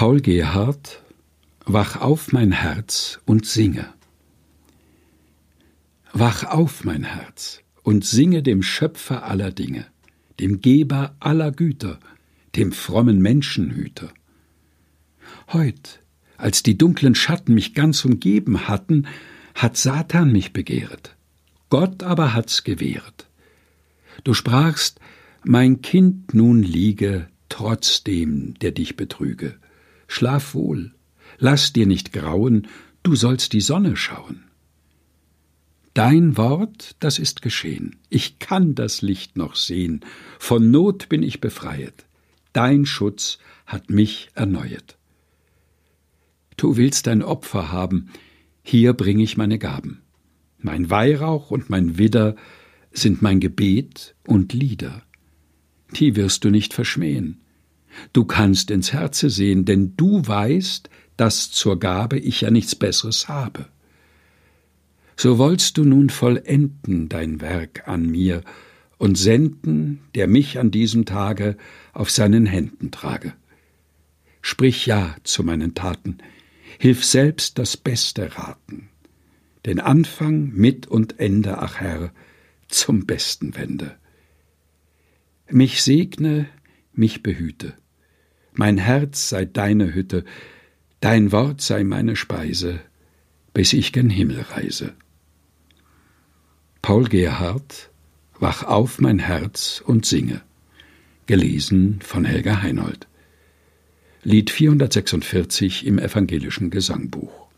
Paul Gerhardt Wach auf mein Herz und singe. Wach auf mein Herz und singe dem Schöpfer aller Dinge, dem Geber aller Güter, dem frommen Menschenhüter. Heut, als die dunklen Schatten mich ganz umgeben hatten, hat Satan mich begehret. Gott aber hat's gewehret. Du sprachst, mein Kind nun liege trotzdem, der dich betrüge. Schlaf wohl, lass dir nicht grauen, du sollst die Sonne schauen. Dein Wort, das ist geschehen, ich kann das Licht noch sehen, von Not bin ich befreiet, dein Schutz hat mich erneuet. Du willst ein Opfer haben, hier bring ich meine Gaben. Mein Weihrauch und mein Widder sind mein Gebet und Lieder. Die wirst du nicht verschmähen. Du kannst ins Herze sehen, denn du weißt, dass zur Gabe ich ja nichts Besseres habe. So wollst du nun vollenden dein Werk an mir und senden, der mich an diesem Tage auf seinen Händen trage. Sprich ja zu meinen Taten, hilf selbst das Beste raten, den Anfang, mit und Ende, ach Herr, zum Besten wende. Mich segne, mich behüte, mein Herz sei deine Hütte, dein Wort sei meine Speise, bis ich gen Himmel reise. Paul Gerhardt, Wach auf mein Herz und singe. Gelesen von Helga Heinold. Lied 446 im evangelischen Gesangbuch.